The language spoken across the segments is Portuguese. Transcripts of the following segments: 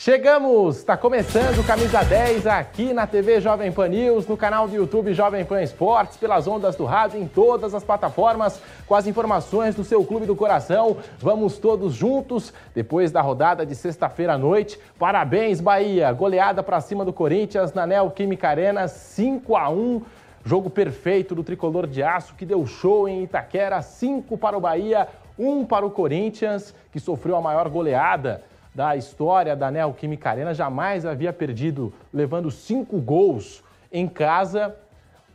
Chegamos! Está começando Camisa 10 aqui na TV Jovem Pan News, no canal do YouTube Jovem Pan Esportes, pelas ondas do rádio, em todas as plataformas, com as informações do seu clube do coração. Vamos todos juntos, depois da rodada de sexta-feira à noite. Parabéns, Bahia! Goleada para cima do Corinthians na Neoquímica Arena, 5 a 1 Jogo perfeito do tricolor de aço que deu show em Itaquera, 5 para o Bahia, 1 para o Corinthians, que sofreu a maior goleada da história da Neoquímica Arena, jamais havia perdido, levando cinco gols em casa.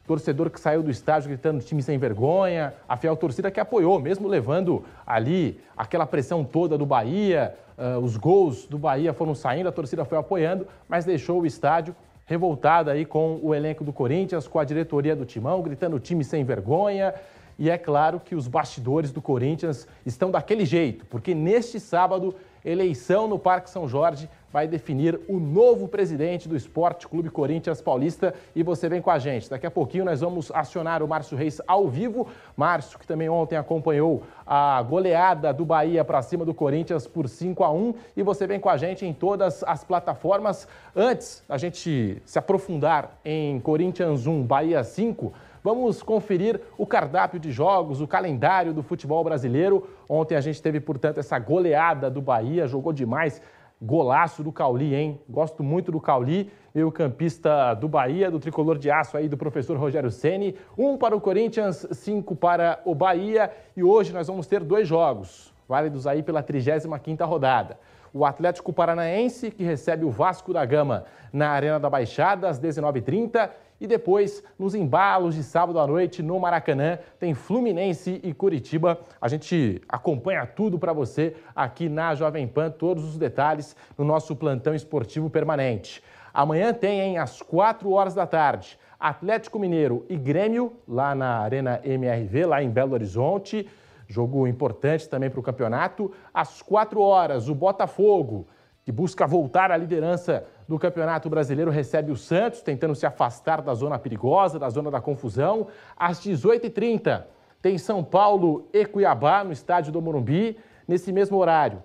Torcedor que saiu do estádio gritando time sem vergonha, a fiel torcida que apoiou, mesmo levando ali aquela pressão toda do Bahia, uh, os gols do Bahia foram saindo, a torcida foi apoiando, mas deixou o estádio revoltada aí com o elenco do Corinthians, com a diretoria do Timão, gritando time sem vergonha. E é claro que os bastidores do Corinthians estão daquele jeito, porque neste sábado eleição no Parque São Jorge vai definir o novo presidente do Esporte Clube Corinthians Paulista e você vem com a gente. Daqui a pouquinho nós vamos acionar o Márcio Reis ao vivo. Márcio, que também ontem acompanhou a goleada do Bahia para cima do Corinthians por 5 a 1 e você vem com a gente em todas as plataformas. Antes a gente se aprofundar em Corinthians 1, Bahia 5, Vamos conferir o cardápio de jogos, o calendário do futebol brasileiro. Ontem a gente teve, portanto, essa goleada do Bahia, jogou demais. Golaço do Cauli, hein? Gosto muito do Cauli, meio campista do Bahia, do tricolor de aço aí do professor Rogério Ceni. Um para o Corinthians, cinco para o Bahia. E hoje nós vamos ter dois jogos, válidos aí pela 35ª rodada. O Atlético Paranaense, que recebe o Vasco da Gama na Arena da Baixada, às 19h30. E depois, nos embalos de sábado à noite no Maracanã, tem Fluminense e Curitiba. A gente acompanha tudo para você aqui na Jovem Pan, todos os detalhes no nosso plantão esportivo permanente. Amanhã tem, hein, às 4 horas da tarde, Atlético Mineiro e Grêmio, lá na Arena MRV, lá em Belo Horizonte. Jogo importante também para o campeonato. Às 4 horas, o Botafogo, que busca voltar à liderança do Campeonato Brasileiro recebe o Santos, tentando se afastar da zona perigosa, da zona da confusão. Às 18h30, tem São Paulo e Cuiabá no estádio do Morumbi. Nesse mesmo horário,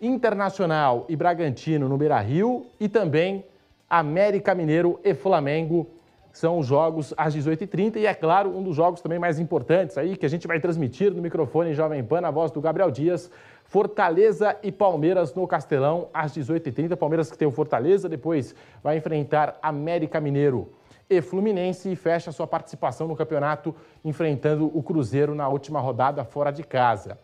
Internacional e Bragantino no Beira Rio e também América Mineiro e Flamengo são os jogos às 18h30 e, é claro, um dos jogos também mais importantes aí que a gente vai transmitir no microfone em Jovem Pan, na voz do Gabriel Dias, Fortaleza e Palmeiras no Castelão às 18h30. Palmeiras que tem o Fortaleza, depois vai enfrentar América Mineiro e Fluminense e fecha sua participação no campeonato enfrentando o Cruzeiro na última rodada fora de casa.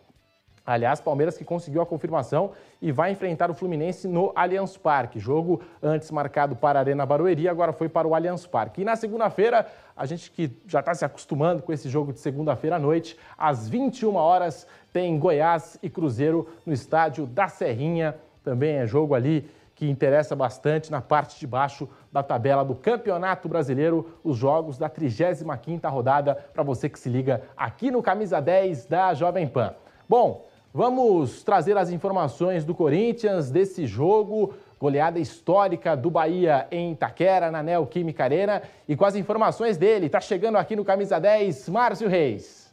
Aliás, Palmeiras que conseguiu a confirmação e vai enfrentar o Fluminense no Allianz Parque. Jogo antes marcado para a Arena Barueri, agora foi para o Allianz Parque. E na segunda-feira, a gente que já está se acostumando com esse jogo de segunda-feira à noite, às 21 horas, tem Goiás e Cruzeiro no estádio da Serrinha. Também é jogo ali que interessa bastante na parte de baixo da tabela do Campeonato Brasileiro, os jogos da 35ª rodada, para você que se liga aqui no Camisa 10 da Jovem Pan. Bom, Vamos trazer as informações do Corinthians desse jogo, goleada histórica do Bahia em Itaquera, na Neoquímica Arena. E com as informações dele, está chegando aqui no Camisa 10, Márcio Reis.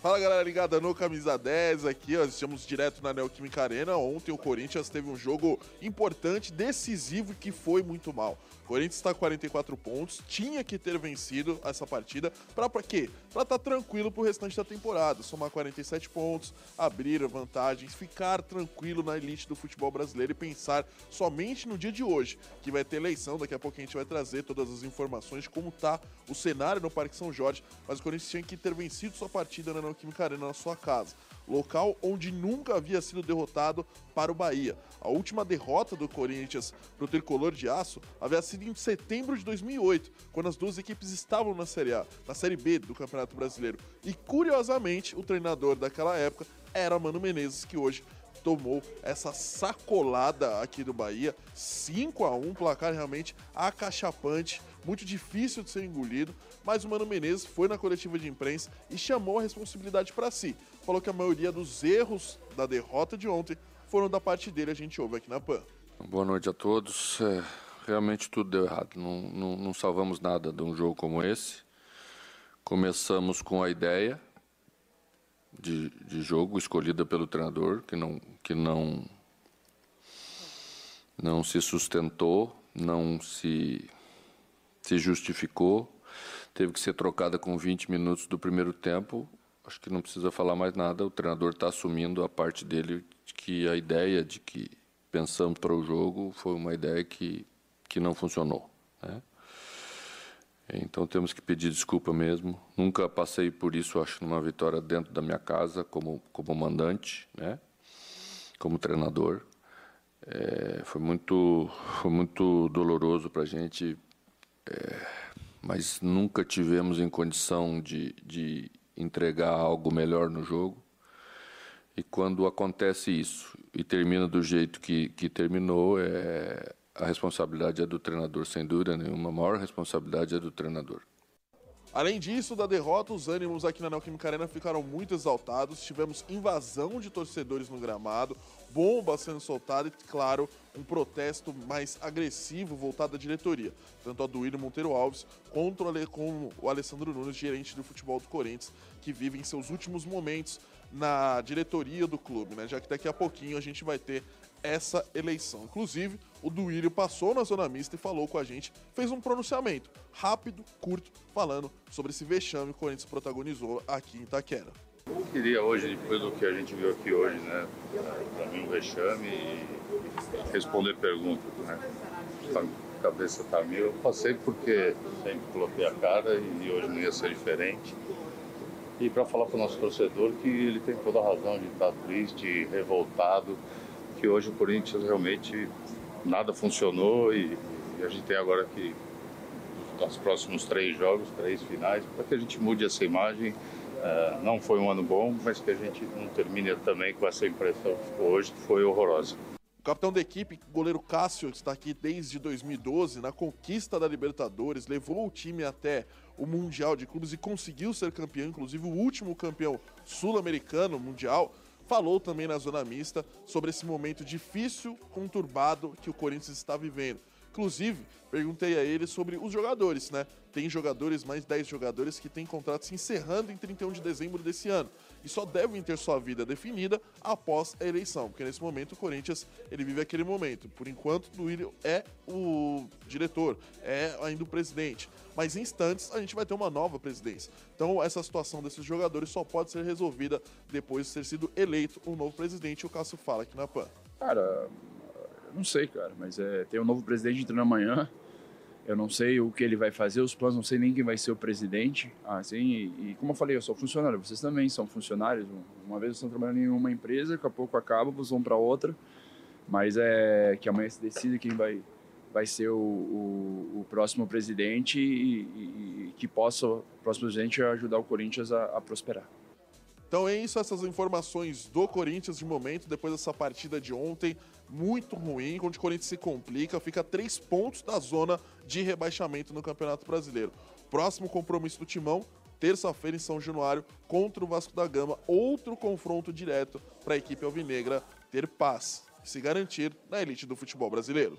Fala galera ligada no Camisa 10 aqui, ó, estamos direto na Neoquímica Arena. Ontem o Corinthians teve um jogo importante, decisivo que foi muito mal. O Corinthians está com 44 pontos, tinha que ter vencido essa partida para quê? Para estar tá tranquilo pro restante da temporada, somar 47 pontos, abrir vantagens, ficar tranquilo na elite do futebol brasileiro e pensar somente no dia de hoje, que vai ter eleição, daqui a pouco a gente vai trazer todas as informações de como tá o cenário no Parque São Jorge, mas o Corinthians tinha que ter vencido sua partida na Neoquímica Arena na sua casa local onde nunca havia sido derrotado para o Bahia. A última derrota do Corinthians para o tricolor de aço havia sido em setembro de 2008, quando as duas equipes estavam na Série A, na Série B do Campeonato Brasileiro. E curiosamente, o treinador daquela época era Mano Menezes, que hoje tomou essa sacolada aqui do Bahia, 5 a 1 placar realmente acachapante, muito difícil de ser engolido, mas o Mano Menezes foi na coletiva de imprensa e chamou a responsabilidade para si. Falou que a maioria dos erros da derrota de ontem foram da parte dele, a gente ouve aqui na PAN. Boa noite a todos. É, realmente tudo deu errado. Não, não, não salvamos nada de um jogo como esse. Começamos com a ideia de, de jogo escolhida pelo treinador, que não, que não, não se sustentou, não se, se justificou. Teve que ser trocada com 20 minutos do primeiro tempo. Acho que não precisa falar mais nada. O treinador está assumindo a parte dele de que a ideia de que pensamos para o jogo foi uma ideia que, que não funcionou. Né? Então temos que pedir desculpa mesmo. Nunca passei por isso, acho, numa vitória dentro da minha casa, como, como mandante, né? como treinador. É, foi, muito, foi muito doloroso para a gente, é, mas nunca tivemos em condição de, de entregar algo melhor no jogo. E quando acontece isso e termina do jeito que, que terminou, é, a responsabilidade é do treinador, sem dúvida nenhuma. A maior responsabilidade é do treinador. Além disso, da derrota, os ânimos aqui na Neoquímica Arena ficaram muito exaltados. Tivemos invasão de torcedores no gramado, bomba sendo soltada e, claro, um protesto mais agressivo voltado à diretoria, tanto a do Monteiro Alves contra o Alessandro Nunes, gerente do futebol do Corinthians, que vive em seus últimos momentos na diretoria do clube, né? Já que daqui a pouquinho a gente vai ter essa eleição. Inclusive, o Duílio passou na zona mista e falou com a gente, fez um pronunciamento rápido, curto, falando sobre esse vexame que o Corinthians protagonizou aqui em Itaquera. Eu queria hoje, depois do que a gente viu aqui hoje, né, para mim um vexame e responder perguntas, né, a cabeça tá mil. Eu passei porque sempre coloquei a cara e hoje não ia ser diferente. E para falar para o nosso torcedor que ele tem toda a razão de estar triste, revoltado, que hoje o Corinthians realmente nada funcionou e, e a gente tem agora que os próximos três jogos, três finais, para que a gente mude essa imagem. Uh, não foi um ano bom, mas que a gente não termine também com essa impressão hoje que foi horrorosa. O capitão da equipe, goleiro Cássio, que está aqui desde 2012 na conquista da Libertadores, levou o time até o Mundial de Clubes e conseguiu ser campeão, inclusive o último campeão sul-americano mundial falou também na zona mista sobre esse momento difícil, conturbado que o Corinthians está vivendo. Inclusive, perguntei a ele sobre os jogadores, né? Tem jogadores, mais 10 jogadores, que têm contratos encerrando em 31 de dezembro desse ano e só devem ter sua vida definida após a eleição, porque nesse momento o Corinthians ele vive aquele momento. Por enquanto, o Duílio é o diretor, é ainda o presidente, mas em instantes a gente vai ter uma nova presidência. Então, essa situação desses jogadores só pode ser resolvida depois de ter sido eleito um novo presidente. O Cássio fala aqui na PAN. Cara, não sei, cara, mas é, tem um novo presidente entrando amanhã. Eu não sei o que ele vai fazer, os planos, não sei nem quem vai ser o presidente. Assim, e, e como eu falei, eu sou funcionário, vocês também são funcionários. Uma vez vocês estão trabalhando em uma empresa, daqui a pouco acaba, vocês vão para outra. Mas é que amanhã se decide quem vai, vai ser o, o, o próximo presidente e, e, e, que possa, o próximo presidente, ajudar o Corinthians a, a prosperar. Então é isso, essas informações do Corinthians de momento, depois dessa partida de ontem, muito ruim, onde o Corinthians se complica, fica a três pontos da zona de rebaixamento no Campeonato Brasileiro. Próximo compromisso do Timão, terça-feira em São Januário, contra o Vasco da Gama, outro confronto direto para a equipe alvinegra ter paz e se garantir na elite do futebol brasileiro.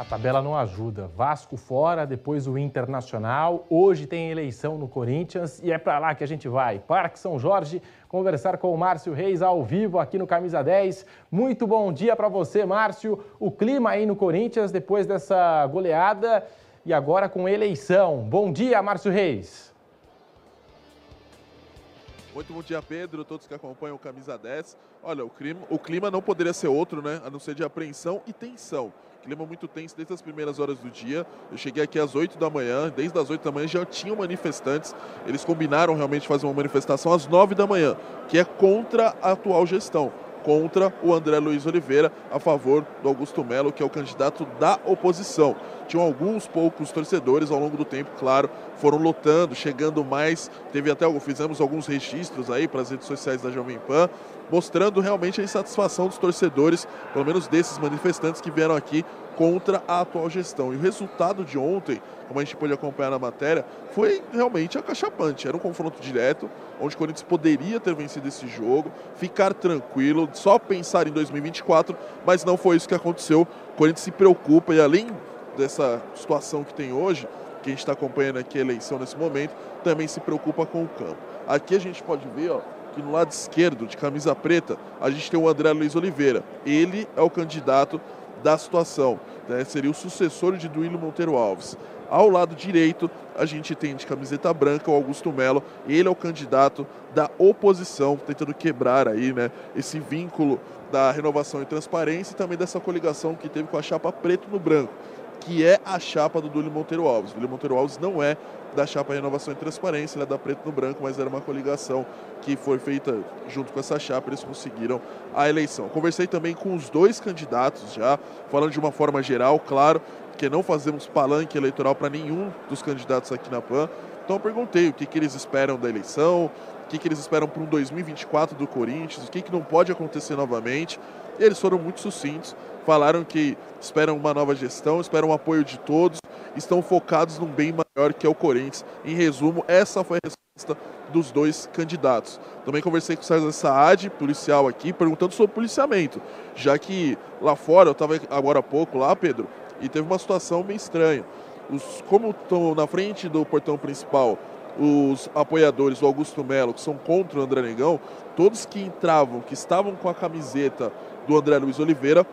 A tabela não ajuda. Vasco fora, depois o Internacional. Hoje tem eleição no Corinthians e é para lá que a gente vai. Parque São Jorge, conversar com o Márcio Reis ao vivo aqui no Camisa 10. Muito bom dia para você, Márcio. O clima aí no Corinthians depois dessa goleada e agora com eleição. Bom dia, Márcio Reis. Muito bom dia, Pedro, todos que acompanham o Camisa 10. Olha, o clima, o clima não poderia ser outro, né? A não ser de apreensão e tensão clima muito tenso desde as primeiras horas do dia. Eu cheguei aqui às 8 da manhã, desde as 8 da manhã já tinham manifestantes. Eles combinaram realmente fazer uma manifestação às 9 da manhã, que é contra a atual gestão contra o André Luiz Oliveira, a favor do Augusto Melo, que é o candidato da oposição. Tinham alguns poucos torcedores ao longo do tempo, claro, foram lotando, chegando mais. Teve até fizemos alguns registros aí para as redes sociais da Jovem Pan, mostrando realmente a insatisfação dos torcedores, pelo menos desses manifestantes que vieram aqui contra a atual gestão. E o resultado de ontem, como a gente pôde acompanhar na matéria, foi realmente acachapante. Era um confronto direto, onde o Corinthians poderia ter vencido esse jogo, ficar tranquilo, só pensar em 2024, mas não foi isso que aconteceu. O Corinthians se preocupa e além dessa situação que tem hoje, que a gente está acompanhando aqui a eleição nesse momento, também se preocupa com o campo. Aqui a gente pode ver, ó, que no lado esquerdo, de camisa preta, a gente tem o André Luiz Oliveira. Ele é o candidato da situação, né? seria o sucessor de Duílio Monteiro Alves. Ao lado direito, a gente tem de camiseta branca o Augusto Melo. Ele é o candidato da oposição, tentando quebrar aí, né, esse vínculo da renovação e transparência e também dessa coligação que teve com a chapa preto no branco que é a chapa do Dúlio Monteiro Alves. Dúlio Monteiro Alves não é da chapa Renovação e Transparência, ele é da Preto no Branco, mas era uma coligação que foi feita junto com essa chapa, eles conseguiram a eleição. Conversei também com os dois candidatos já, falando de uma forma geral, claro, que não fazemos palanque eleitoral para nenhum dos candidatos aqui na PAN. Então eu perguntei o que, que eles esperam da eleição, o que, que eles esperam para um 2024 do Corinthians, o que, que não pode acontecer novamente. E eles foram muito sucintos, falaram que esperam uma nova gestão, esperam o apoio de todos, estão focados num bem maior que é o Corinthians. Em resumo, essa foi a resposta dos dois candidatos. Também conversei com o César Saad, policial aqui, perguntando sobre policiamento, já que lá fora, eu estava agora há pouco lá, Pedro, e teve uma situação meio estranha. Os, como estão na frente do portão principal os apoiadores do Augusto Melo, que são contra o André Negão, todos que entravam, que estavam com a camiseta do André Luiz Oliveira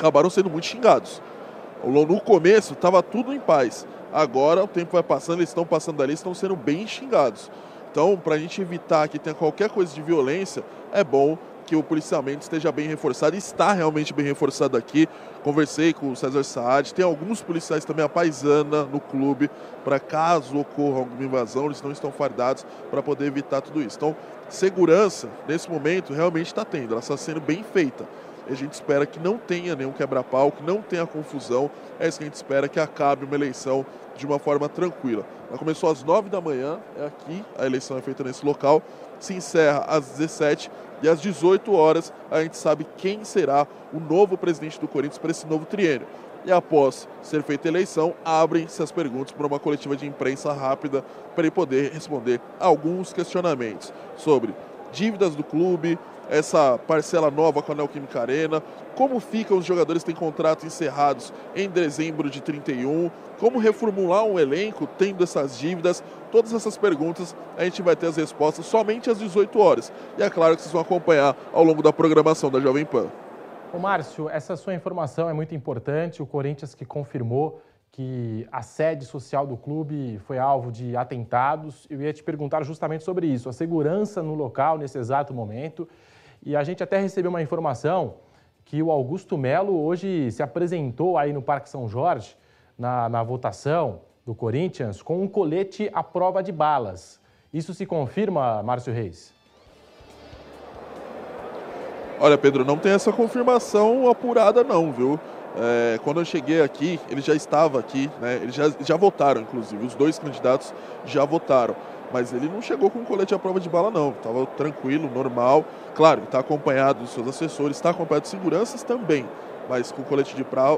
acabaram sendo muito xingados. No começo estava tudo em paz. Agora o tempo vai passando, eles estão passando ali, estão sendo bem xingados. Então, para a gente evitar que tenha qualquer coisa de violência, é bom que o policiamento esteja bem reforçado. Está realmente bem reforçado aqui. Conversei com o César Saad. Tem alguns policiais também, a paisana, no clube, para caso ocorra alguma invasão, eles não estão fardados para poder evitar tudo isso. Então, segurança, nesse momento, realmente está tendo. Ela está sendo bem feita. E a gente espera que não tenha nenhum quebra-pau, que não tenha confusão. É isso que a gente espera, que acabe uma eleição de uma forma tranquila. Ela começou às 9 da manhã, é aqui, a eleição é feita nesse local, se encerra às 17 e às 18 horas a gente sabe quem será o novo presidente do Corinthians para esse novo triênio. E após ser feita a eleição, abrem-se as perguntas para uma coletiva de imprensa rápida para ele poder responder alguns questionamentos sobre dívidas do clube, essa parcela nova com a Neoquímica Arena, como ficam os jogadores que têm contratos encerrados em dezembro de 31, como reformular um elenco tendo essas dívidas, todas essas perguntas a gente vai ter as respostas somente às 18 horas. E é claro que vocês vão acompanhar ao longo da programação da Jovem Pan. Ô Márcio, essa sua informação é muito importante. O Corinthians que confirmou que a sede social do clube foi alvo de atentados. Eu ia te perguntar justamente sobre isso, a segurança no local nesse exato momento. E a gente até recebeu uma informação que o Augusto Melo hoje se apresentou aí no Parque São Jorge, na, na votação do Corinthians, com um colete à prova de balas. Isso se confirma, Márcio Reis? Olha, Pedro, não tem essa confirmação apurada não, viu? É, quando eu cheguei aqui, ele já estava aqui, né? Eles já, já votaram, inclusive, os dois candidatos já votaram. Mas ele não chegou com colete à prova de bala, não. Estava tranquilo, normal. Claro, está acompanhado dos seus assessores, está acompanhado de seguranças também. Mas com colete, de pra...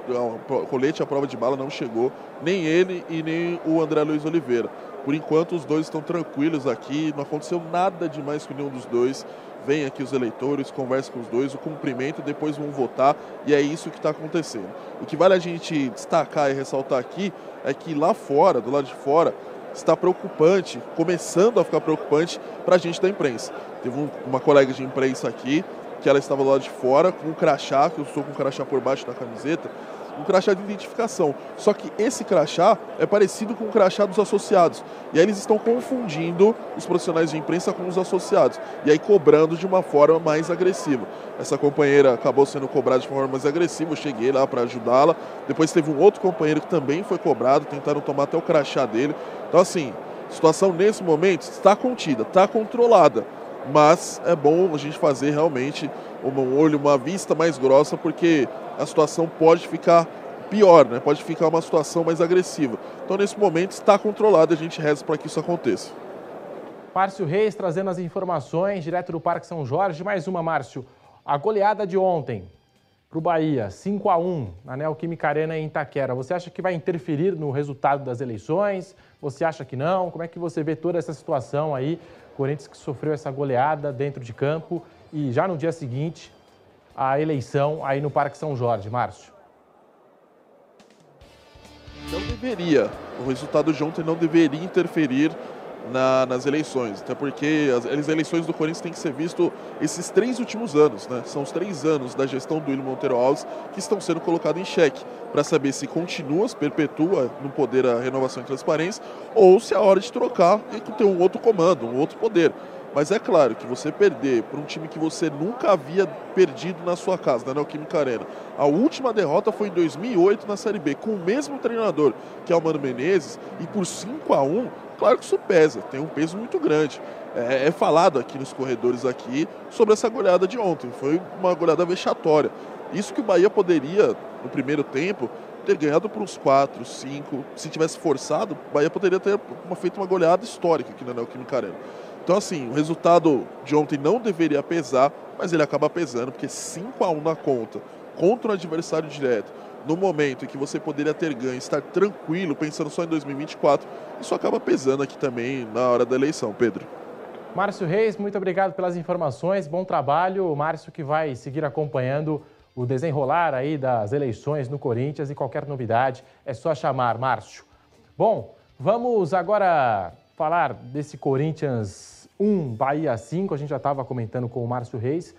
colete à prova de bala não chegou, nem ele e nem o André Luiz Oliveira. Por enquanto, os dois estão tranquilos aqui, não aconteceu nada demais com nenhum dos dois. Vem aqui os eleitores, conversam com os dois, o cumprimento, depois vão votar, e é isso que está acontecendo. O que vale a gente destacar e ressaltar aqui é que lá fora, do lado de fora, está preocupante, começando a ficar preocupante para a gente da imprensa. Teve um, uma colega de imprensa aqui, que ela estava lado de fora, com um crachá, que eu estou com um crachá por baixo da camiseta, um crachá de identificação. Só que esse crachá é parecido com o crachá dos associados. E aí eles estão confundindo os profissionais de imprensa com os associados. E aí cobrando de uma forma mais agressiva. Essa companheira acabou sendo cobrada de forma mais agressiva. Eu cheguei lá para ajudá-la. Depois teve um outro companheiro que também foi cobrado. Tentaram tomar até o crachá dele. Então, assim, a situação nesse momento está contida, está controlada. Mas é bom a gente fazer realmente um olho, uma vista mais grossa, porque a situação pode ficar pior, né? Pode ficar uma situação mais agressiva. Então, nesse momento, está controlado e a gente reza para que isso aconteça. Márcio Reis trazendo as informações direto do Parque São Jorge. Mais uma, Márcio. A goleada de ontem para o Bahia, 5 a 1 na Neoquímica Arena em Itaquera. Você acha que vai interferir no resultado das eleições? Você acha que não? Como é que você vê toda essa situação aí? Corinthians que sofreu essa goleada dentro de campo e já no dia seguinte a eleição aí no Parque São Jorge, Márcio. Não deveria. O resultado de ontem não deveria interferir na, nas eleições. Até porque as, as, eleições do Corinthians têm que ser visto esses três últimos anos, né? São os três anos da gestão do William Monteiro Alves que estão sendo colocados em xeque para saber se continua, se perpetua no poder a renovação e transparência ou se é hora de trocar e ter um outro comando, um outro poder. Mas é claro que você perder para um time que você nunca havia perdido na sua casa, na Neoquímica Arena. A última derrota foi em 2008 na Série B, com o mesmo treinador, que é o Mano Menezes, e por 5 a 1 claro que isso pesa, tem um peso muito grande. É, é, falado aqui nos corredores aqui sobre essa goleada de ontem. Foi uma goleada vexatória. Isso que o Bahia poderia, no primeiro tempo, ter ganhado por uns 4, 5. Se tivesse forçado, o Bahia poderia ter uma, feito uma goleada histórica aqui na Neoquímica Arena. Então, assim, o resultado de ontem não deveria pesar, mas ele acaba pesando, porque 5 a 1 na conta, contra um adversário direto, no momento em que você poderia ter ganho, estar tranquilo, pensando só em 2024, isso acaba pesando aqui também na hora da eleição, Pedro. Márcio Reis, muito obrigado pelas informações, bom trabalho. O Márcio que vai seguir acompanhando o desenrolar aí das eleições no Corinthians e qualquer novidade é só chamar, Márcio. Bom, vamos agora falar desse Corinthians 1, Bahia 5. A gente já estava comentando com o Márcio Reis.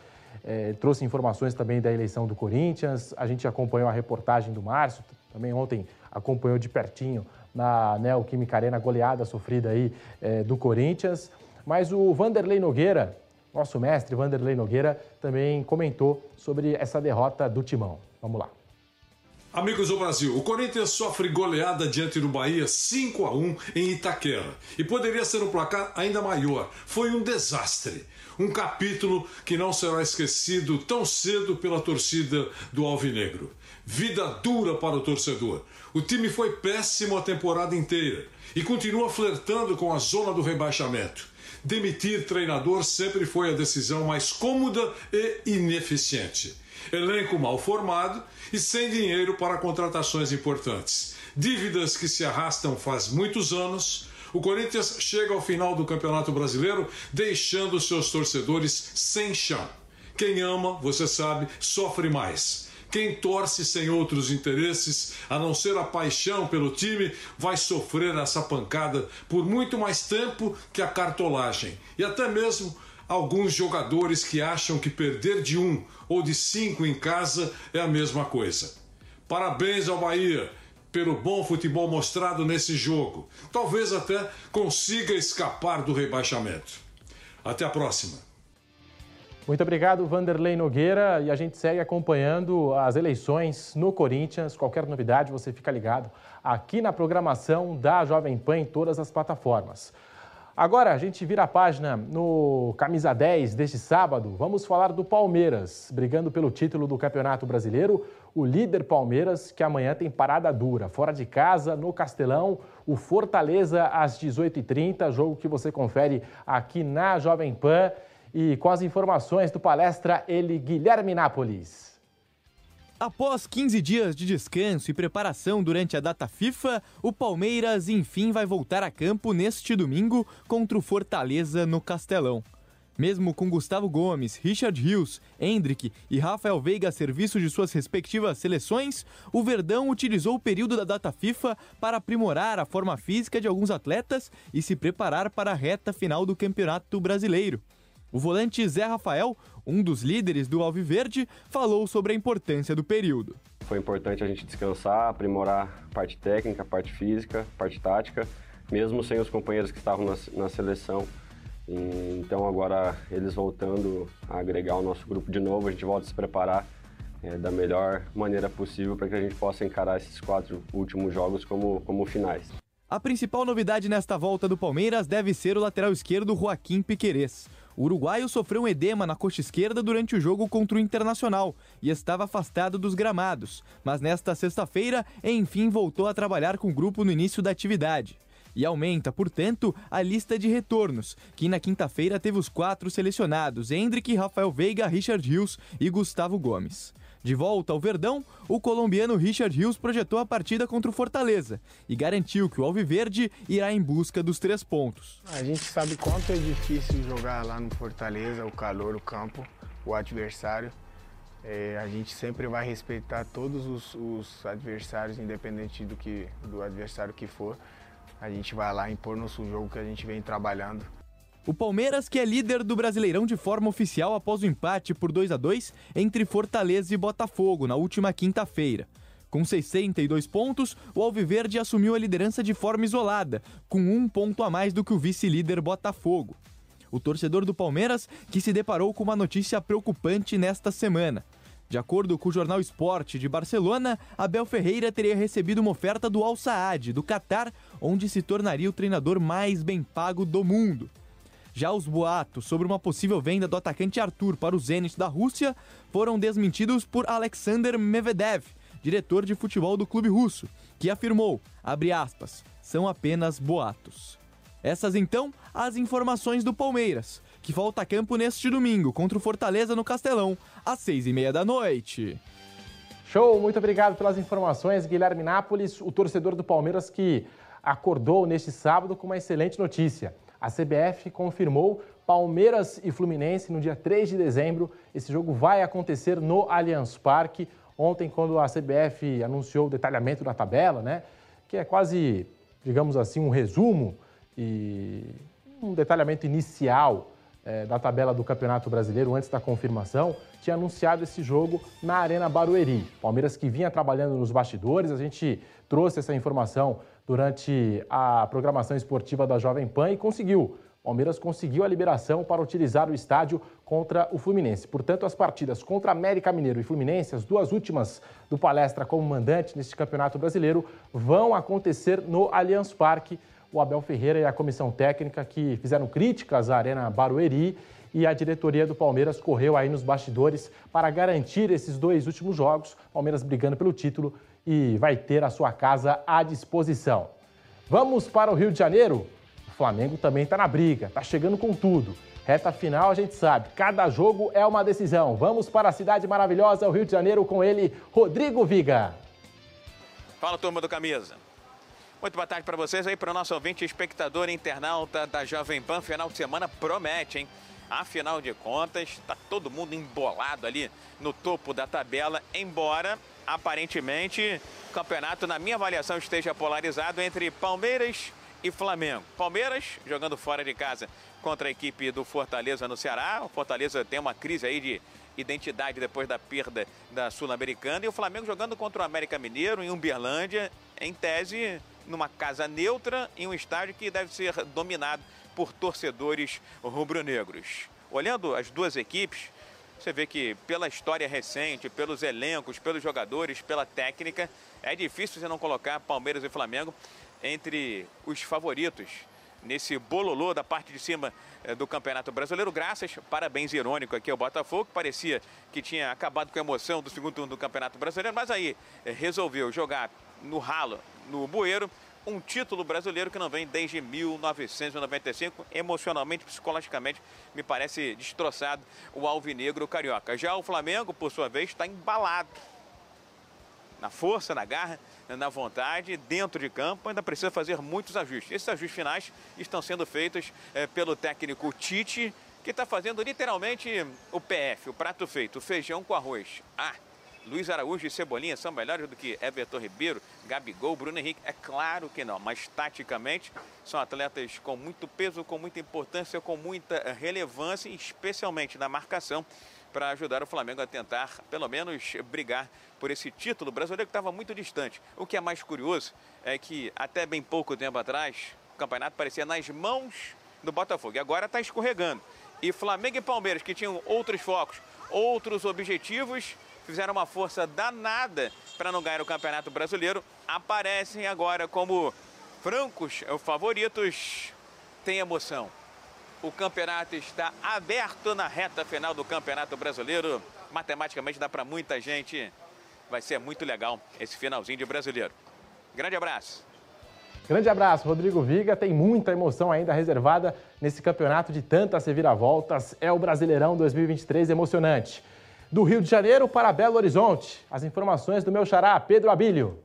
É, trouxe informações também da eleição do Corinthians. A gente acompanhou a reportagem do Márcio, também ontem acompanhou de pertinho na Neoquímica Arena, goleada sofrida aí é, do Corinthians. Mas o Vanderlei Nogueira, nosso mestre Vanderlei Nogueira, também comentou sobre essa derrota do Timão. Vamos lá. Amigos do Brasil, o Corinthians sofre goleada diante do Bahia 5 a 1 em Itaquera. E poderia ser um placar ainda maior. Foi um desastre. Um capítulo que não será esquecido tão cedo pela torcida do Alvinegro. Vida dura para o torcedor. O time foi péssimo a temporada inteira e continua flertando com a zona do rebaixamento. Demitir treinador sempre foi a decisão mais cômoda e ineficiente. Elenco mal formado e sem dinheiro para contratações importantes. Dívidas que se arrastam faz muitos anos. O Corinthians chega ao final do Campeonato Brasileiro deixando seus torcedores sem chão. Quem ama, você sabe, sofre mais. Quem torce sem outros interesses, a não ser a paixão pelo time, vai sofrer essa pancada por muito mais tempo que a cartolagem. E até mesmo alguns jogadores que acham que perder de um ou de cinco em casa é a mesma coisa. Parabéns ao Bahia pelo bom futebol mostrado nesse jogo. Talvez até consiga escapar do rebaixamento. Até a próxima. Muito obrigado, Vanderlei Nogueira. E a gente segue acompanhando as eleições no Corinthians. Qualquer novidade, você fica ligado aqui na programação da Jovem Pan em todas as plataformas. Agora a gente vira a página no Camisa 10 deste sábado. Vamos falar do Palmeiras, brigando pelo título do Campeonato Brasileiro. O líder Palmeiras, que amanhã tem parada dura, fora de casa, no Castelão. O Fortaleza às 18h30, jogo que você confere aqui na Jovem Pan. E com as informações do palestra, ele, Guilherme Nápoles. Após 15 dias de descanso e preparação durante a data FIFA, o Palmeiras enfim vai voltar a campo neste domingo contra o Fortaleza no Castelão. Mesmo com Gustavo Gomes, Richard Rios, Hendrick e Rafael Veiga a serviço de suas respectivas seleções, o Verdão utilizou o período da data FIFA para aprimorar a forma física de alguns atletas e se preparar para a reta final do Campeonato Brasileiro. O volante Zé Rafael, um dos líderes do Alviverde, falou sobre a importância do período. Foi importante a gente descansar, aprimorar a parte técnica, a parte física, a parte tática, mesmo sem os companheiros que estavam na, na seleção. E, então agora eles voltando a agregar o nosso grupo de novo, a gente volta a se preparar é, da melhor maneira possível para que a gente possa encarar esses quatro últimos jogos como, como finais. A principal novidade nesta volta do Palmeiras deve ser o lateral esquerdo Joaquim Piquerez. O uruguaio sofreu um edema na coxa esquerda durante o jogo contra o Internacional e estava afastado dos gramados, mas nesta sexta-feira, enfim, voltou a trabalhar com o grupo no início da atividade. E aumenta, portanto, a lista de retornos, que na quinta-feira teve os quatro selecionados: Hendrick, Rafael Veiga, Richard Hills e Gustavo Gomes. De volta ao Verdão, o colombiano Richard Hills projetou a partida contra o Fortaleza e garantiu que o Alviverde irá em busca dos três pontos. A gente sabe quanto é difícil jogar lá no Fortaleza, o calor, o campo, o adversário. É, a gente sempre vai respeitar todos os, os, adversários, independente do, que, do adversário que for. A gente vai lá impor nosso jogo que a gente vem trabalhando. O Palmeiras, que é líder do Brasileirão de forma oficial após o empate por 2 a 2 entre Fortaleza e Botafogo na última quinta-feira. Com 62 pontos, o Alviverde assumiu a liderança de forma isolada, com um ponto a mais do que o vice-líder Botafogo. O torcedor do Palmeiras que se deparou com uma notícia preocupante nesta semana. De acordo com o jornal Esporte de Barcelona, Abel Ferreira teria recebido uma oferta do Al Saad, do Catar, onde se tornaria o treinador mais bem pago do mundo. Já os boatos sobre uma possível venda do atacante Arthur para o Zenit da Rússia foram desmentidos por Alexander Medvedev, diretor de futebol do clube russo, que afirmou, aspas, são apenas boatos. Essas então as informações do Palmeiras, que volta a campo neste domingo contra o Fortaleza no Castelão, às seis e meia da noite. Show, muito obrigado pelas informações, Guilherme Nápoles, o torcedor do Palmeiras que acordou neste sábado com uma excelente notícia. A CBF confirmou Palmeiras e Fluminense no dia 3 de dezembro. Esse jogo vai acontecer no Allianz Parque. Ontem, quando a CBF anunciou o detalhamento da tabela, né, que é quase, digamos assim, um resumo e um detalhamento inicial é, da tabela do Campeonato Brasileiro antes da confirmação, tinha anunciado esse jogo na Arena Barueri. Palmeiras que vinha trabalhando nos bastidores, a gente trouxe essa informação durante a programação esportiva da Jovem Pan e conseguiu. Palmeiras conseguiu a liberação para utilizar o estádio contra o Fluminense. Portanto, as partidas contra América Mineiro e Fluminense, as duas últimas do Palestra como mandante neste Campeonato Brasileiro, vão acontecer no Allianz Parque. O Abel Ferreira e a comissão técnica que fizeram críticas à Arena Barueri e a diretoria do Palmeiras correu aí nos bastidores para garantir esses dois últimos jogos. Palmeiras brigando pelo título e vai ter a sua casa à disposição. Vamos para o Rio de Janeiro? O Flamengo também está na briga, está chegando com tudo. Reta final, a gente sabe, cada jogo é uma decisão. Vamos para a cidade maravilhosa, o Rio de Janeiro, com ele, Rodrigo Viga. Fala, turma do Camisa. Muito boa tarde para vocês aí, para o nosso ouvinte, espectador internauta da Jovem Pan. Final de semana promete, hein? Afinal de contas, está todo mundo embolado ali no topo da tabela, embora aparentemente o campeonato, na minha avaliação, esteja polarizado entre Palmeiras e Flamengo. Palmeiras jogando fora de casa contra a equipe do Fortaleza no Ceará. O Fortaleza tem uma crise aí de identidade depois da perda da Sul-Americana. E o Flamengo jogando contra o América Mineiro em Umberlândia, em tese, numa casa neutra, em um estádio que deve ser dominado por torcedores rubro-negros. Olhando as duas equipes, você vê que pela história recente, pelos elencos, pelos jogadores, pela técnica, é difícil você não colocar Palmeiras e Flamengo entre os favoritos nesse bololô da parte de cima eh, do Campeonato Brasileiro. Graças, parabéns irônico aqui ao Botafogo, que parecia que tinha acabado com a emoção do segundo turno do Campeonato Brasileiro, mas aí eh, resolveu jogar no ralo, no bueiro, um título brasileiro que não vem desde 1995. Emocionalmente, psicologicamente, me parece destroçado o alvinegro carioca. Já o Flamengo, por sua vez, está embalado. Na força, na garra, na vontade, dentro de campo, ainda precisa fazer muitos ajustes. Esses ajustes finais estão sendo feitos é, pelo técnico Tite, que está fazendo literalmente o PF, o prato feito, o feijão com arroz. Ah, Luiz Araújo e Cebolinha são melhores do que Everton Ribeiro, Gabigol, Bruno Henrique? É claro que não, mas taticamente são atletas com muito peso, com muita importância, com muita relevância, especialmente na marcação, para ajudar o Flamengo a tentar, pelo menos, brigar por esse título brasileiro que estava muito distante. O que é mais curioso é que até bem pouco tempo atrás, o campeonato parecia nas mãos do Botafogo e agora está escorregando. E Flamengo e Palmeiras, que tinham outros focos, outros objetivos, fizeram uma força danada para não ganhar o Campeonato Brasileiro, aparecem agora como francos favoritos. Tem emoção. O campeonato está aberto na reta final do Campeonato Brasileiro. Matematicamente dá para muita gente. Vai ser muito legal esse finalzinho de brasileiro. Grande abraço. Grande abraço, Rodrigo Viga. Tem muita emoção ainda reservada nesse campeonato de tantas reviravoltas. É o Brasileirão 2023 emocionante. Do Rio de Janeiro para Belo Horizonte. As informações do meu xará, Pedro Abílio.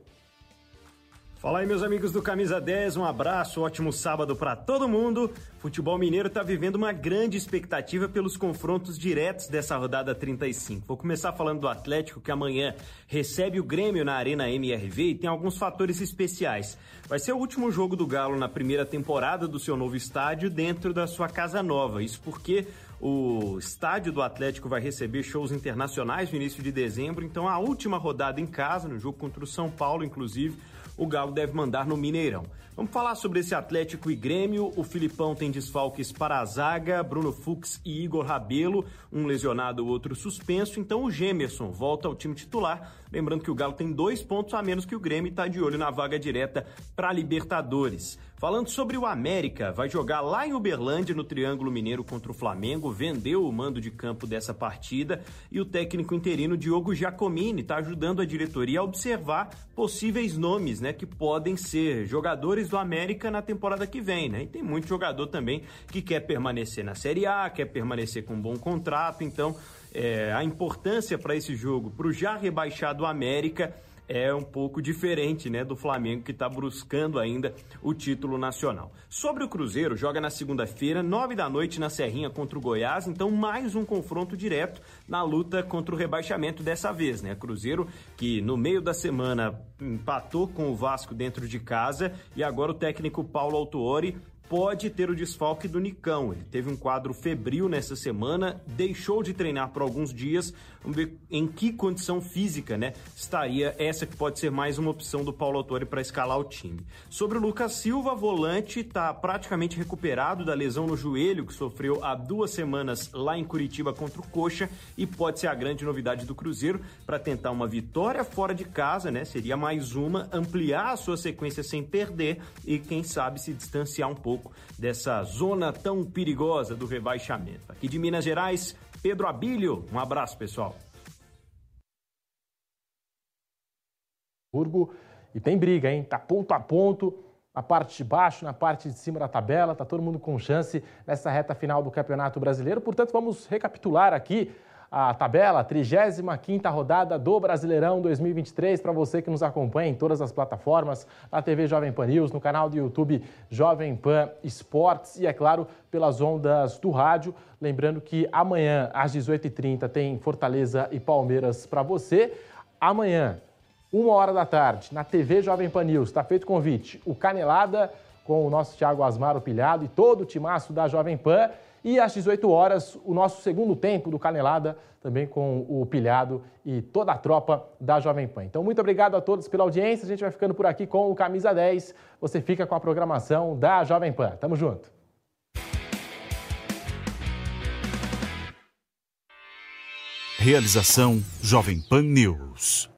Fala aí, meus amigos do Camisa 10, um abraço, ótimo sábado para todo mundo. Futebol Mineiro está vivendo uma grande expectativa pelos confrontos diretos dessa rodada 35. Vou começar falando do Atlético, que amanhã recebe o Grêmio na Arena MRV e tem alguns fatores especiais. Vai ser o último jogo do Galo na primeira temporada do seu novo estádio dentro da sua casa nova. Isso porque o estádio do Atlético vai receber shows internacionais no início de dezembro, então a última rodada em casa, no jogo contra o São Paulo, inclusive o Galo deve mandar no Mineirão. Vamos falar sobre esse Atlético e Grêmio. O Filipão tem desfalques para a zaga, Bruno Fux e Igor Rabelo, um lesionado, o outro suspenso. Então o Gemerson volta ao time titular. Lembrando que o Galo tem dois pontos a menos que o Grêmio e está de olho na vaga direta para Libertadores. Falando sobre o América, vai jogar lá em Uberlândia, no Triângulo Mineiro contra o Flamengo, vendeu o mando de campo dessa partida e o técnico interino Diogo Giacomini está ajudando a diretoria a observar possíveis nomes, né, que podem ser jogadores do América na temporada que vem, né? E tem muito jogador também que quer permanecer na Série A, quer permanecer com um bom contrato, então é, a importância para esse jogo, para o já rebaixado América, é um pouco diferente, né, do Flamengo que está buscando ainda o título nacional. Sobre o Cruzeiro, joga na segunda-feira, nove da noite na Serrinha contra o Goiás, então mais um confronto direto na luta contra o rebaixamento dessa vez, né? Cruzeiro que no meio da semana empatou com o Vasco dentro de casa e agora o técnico Paulo Autuori pode ter o desfalque do Nicão. Ele teve um quadro febril nessa semana, deixou de treinar por alguns dias. Vamos ver em que condição física, né, estaria essa que pode ser mais uma opção do Paulo Autori para escalar o time. Sobre o Lucas Silva, volante, está praticamente recuperado da lesão no joelho que sofreu há duas semanas lá em Curitiba contra o Coxa e pode ser a grande novidade do Cruzeiro para tentar uma vitória fora de casa, né? Seria mais uma, ampliar a sua sequência sem perder e quem sabe se distanciar um pouco pouco dessa zona tão perigosa do rebaixamento. Aqui de Minas Gerais, Pedro Abílio. Um abraço, pessoal. Burgo e tem briga, hein? Tá ponto a ponto, na parte de baixo, na parte de cima da tabela, tá todo mundo com chance nessa reta final do Campeonato Brasileiro. Portanto, vamos recapitular aqui a tabela, 35ª rodada do Brasileirão 2023, para você que nos acompanha em todas as plataformas, na TV Jovem Pan News, no canal do YouTube Jovem Pan Esportes e, é claro, pelas ondas do rádio. Lembrando que amanhã, às 18h30, tem Fortaleza e Palmeiras para você. Amanhã, uma hora da tarde, na TV Jovem Pan News, está feito o convite, o Canelada com o nosso Thiago Asmaro Pilhado e todo o timaço da Jovem Pan. E às 18 horas, o nosso segundo tempo do Canelada, também com o Pilhado e toda a tropa da Jovem Pan. Então, muito obrigado a todos pela audiência. A gente vai ficando por aqui com o Camisa 10. Você fica com a programação da Jovem Pan. Tamo junto. Realização Jovem Pan News.